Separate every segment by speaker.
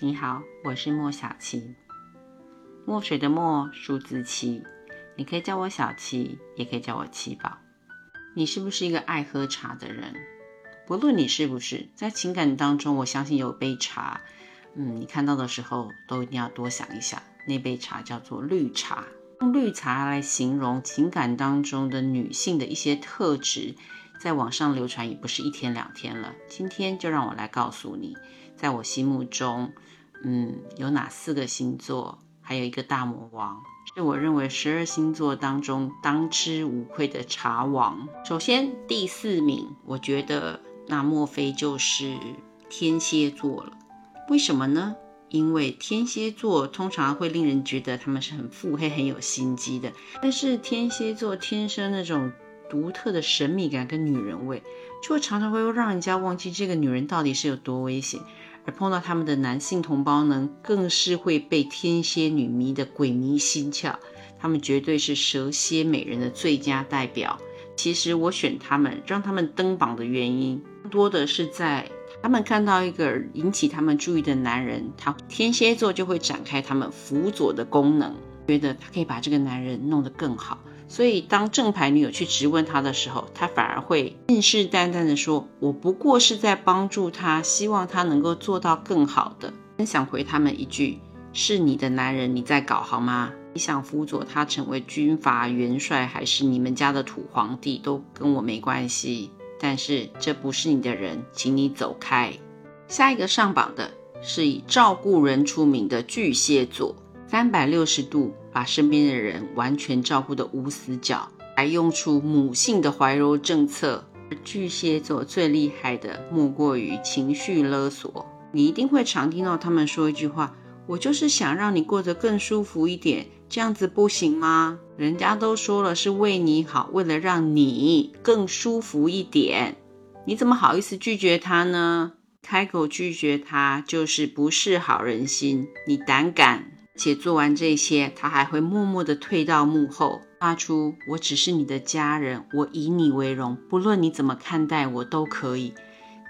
Speaker 1: 你好，我是莫小七，墨水的墨，数字七，你可以叫我小七，也可以叫我七宝。你是不是一个爱喝茶的人？不论你是不是，在情感当中，我相信有杯茶，嗯，你看到的时候都一定要多想一想，那杯茶叫做绿茶。用绿茶来形容情感当中的女性的一些特质，在网上流传也不是一天两天了。今天就让我来告诉你，在我心目中。嗯，有哪四个星座？还有一个大魔王，是我认为十二星座当中当之无愧的茶王。首先第四名，我觉得那莫非就是天蝎座了？为什么呢？因为天蝎座通常会令人觉得他们是很腹黑、很有心机的。但是天蝎座天生那种独特的神秘感跟女人味，就常常会让人家忘记这个女人到底是有多危险。而碰到他们的男性同胞呢，更是会被天蝎女迷得鬼迷心窍。他们绝对是蛇蝎美人的最佳代表。其实我选他们，让他们登榜的原因，更多的是在他们看到一个引起他们注意的男人，他天蝎座就会展开他们辅佐的功能，觉得他可以把这个男人弄得更好。所以，当正牌女友去质问他的时候，他反而会信誓旦旦的说：“我不过是在帮助他，希望他能够做到更好的。”很想回他们一句：“是你的男人，你在搞好吗？你想辅佐他成为军阀元帅，还是你们家的土皇帝，都跟我没关系。但是这不是你的人，请你走开。”下一个上榜的是以照顾人出名的巨蟹座。三百六十度把身边的人完全照顾得无死角，还用出母性的怀柔政策。巨蟹座最厉害的莫过于情绪勒索。你一定会常听到他们说一句话：“我就是想让你过得更舒服一点，这样子不行吗？”人家都说了是为你好，为了让你更舒服一点，你怎么好意思拒绝他呢？开口拒绝他就是不是好人心，你胆敢？且做完这些，他还会默默地退到幕后，发出“我只是你的家人，我以你为荣，不论你怎么看待我都可以”。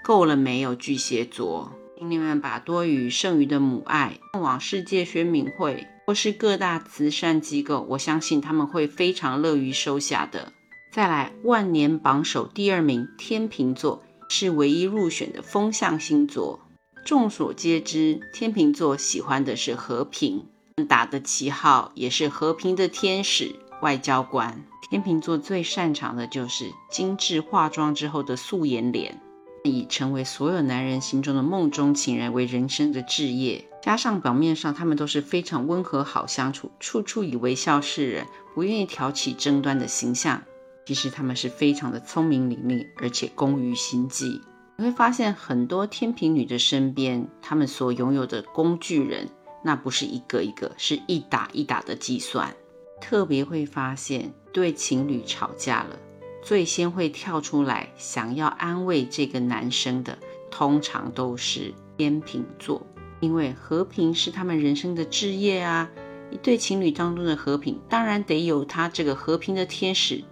Speaker 1: 够了没有，巨蟹座？请你们把多余剩余的母爱送往世界宣明会或是各大慈善机构，我相信他们会非常乐于收下的。再来，万年榜首第二名，天秤座是唯一入选的风象星座。众所皆知，天秤座喜欢的是和平。打的旗号也是和平的天使，外交官。天秤座最擅长的就是精致化妆之后的素颜脸，以成为所有男人心中的梦中情人为人生的志业。加上表面上他们都是非常温和好相处，处处以微笑示人，不愿意挑起争端的形象。其实他们是非常的聪明伶俐，而且工于心计。你会发现很多天平女的身边，他们所拥有的工具人。那不是一个一个，是一打一打的计算。特别会发现，对情侣吵架了，最先会跳出来想要安慰这个男生的，通常都是天秤座，因为和平是他们人生的置业啊。一对情侣当中的和平，当然得有他这个和平的天使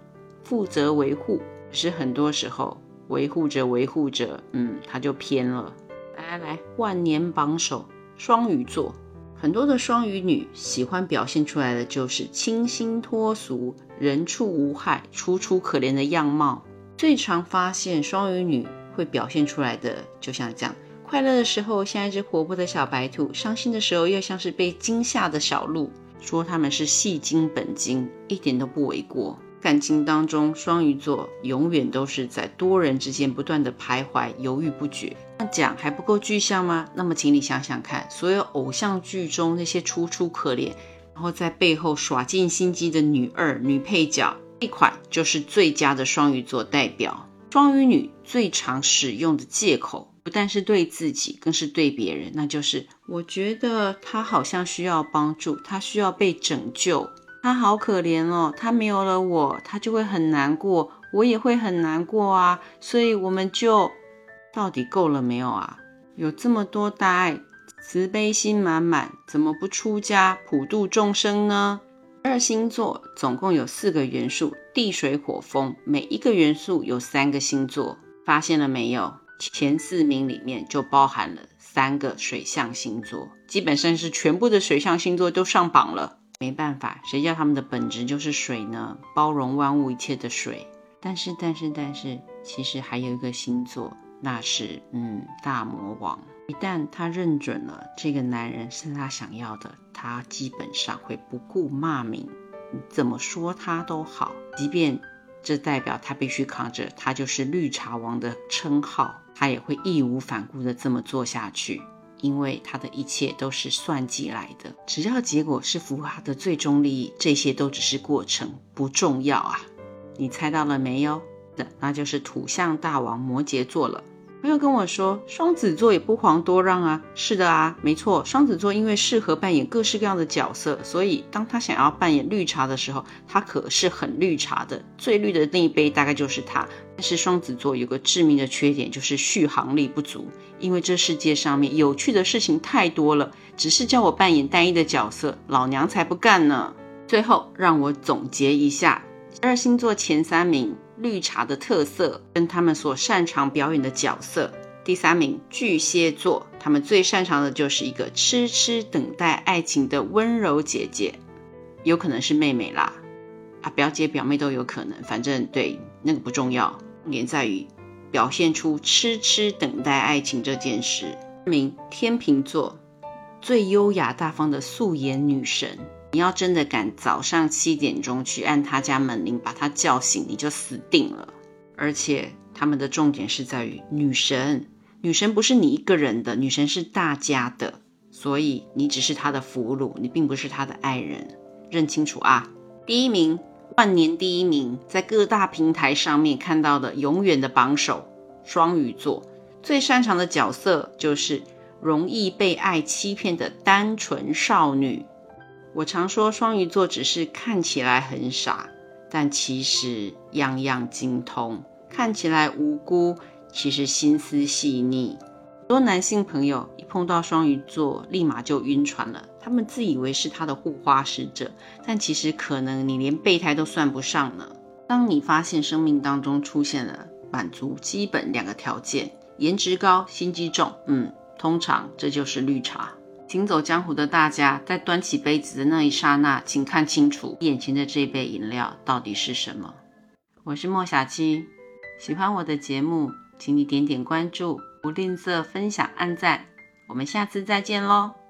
Speaker 1: 负责维护。可是很多时候，维护着维护着，嗯，他就偏了。来来来，万年榜首，双鱼座。很多的双鱼女喜欢表现出来的就是清新脱俗、人畜无害、楚楚可怜的样貌。最常发现双鱼女会表现出来的，就像这样：快乐的时候像一只活泼的小白兔，伤心的时候又像是被惊吓的小鹿。说他们是戏精本精，一点都不为过。感情当中，双鱼座永远都是在多人之间不断的徘徊，犹豫不决。那讲还不够具象吗？那么请你想想看，所有偶像剧中那些楚楚可怜，然后在背后耍尽心机的女二、女配角，这款就是最佳的双鱼座代表。双鱼女最常使用的借口，不但是对自己，更是对别人，那就是我觉得她好像需要帮助，她需要被拯救。他好可怜哦，他没有了我，他就会很难过，我也会很难过啊，所以我们就到底够了没有啊？有这么多大爱，慈悲心满满，怎么不出家普度众生呢？二星座总共有四个元素，地水火风，每一个元素有三个星座，发现了没有？前四名里面就包含了三个水象星座，基本上是全部的水象星座都上榜了。没办法，谁叫他们的本质就是水呢？包容万物一切的水。但是，但是，但是，其实还有一个星座，那是嗯，大魔王。一旦他认准了这个男人是他想要的，他基本上会不顾骂名，怎么说他都好，即便这代表他必须扛着他就是绿茶王的称号，他也会义无反顾的这么做下去，因为他的一切都是算计来的，只要结果是符合他的最终利益，这些都只是过程，不重要啊。你猜到了没有？那就是土象大王摩羯座了。朋友跟我说，双子座也不遑多让啊。是的啊，没错，双子座因为适合扮演各式各样的角色，所以当他想要扮演绿茶的时候，他可是很绿茶的。最绿的那一杯大概就是他。但是双子座有个致命的缺点，就是续航力不足。因为这世界上面有趣的事情太多了，只是叫我扮演单一的角色，老娘才不干呢。最后让我总结一下，十二星座前三名。绿茶的特色跟他们所擅长表演的角色。第三名巨蟹座，他们最擅长的就是一个痴痴等待爱情的温柔姐姐，有可能是妹妹啦，啊，表姐表妹都有可能，反正对那个不重要，重点在于表现出痴痴等待爱情这件事。名天秤座，最优雅大方的素颜女神。你要真的敢早上七点钟去按他家门铃，把他叫醒，你就死定了。而且他们的重点是在于女神，女神不是你一个人的，女神是大家的，所以你只是他的俘虏，你并不是他的爱人，认清楚啊！第一名，万年第一名，在各大平台上面看到的永远的榜首，双鱼座最擅长的角色就是容易被爱欺骗的单纯少女。我常说双鱼座只是看起来很傻，但其实样样精通。看起来无辜，其实心思细腻。很多男性朋友一碰到双鱼座，立马就晕船了。他们自以为是他的护花使者，但其实可能你连备胎都算不上呢。当你发现生命当中出现了满足基本两个条件：颜值高、心机重，嗯，通常这就是绿茶。行走江湖的大家，在端起杯子的那一刹那，请看清楚眼前的这杯饮料到底是什么。我是莫小七，喜欢我的节目，请你点点关注，不吝啬分享、按赞。我们下次再见喽！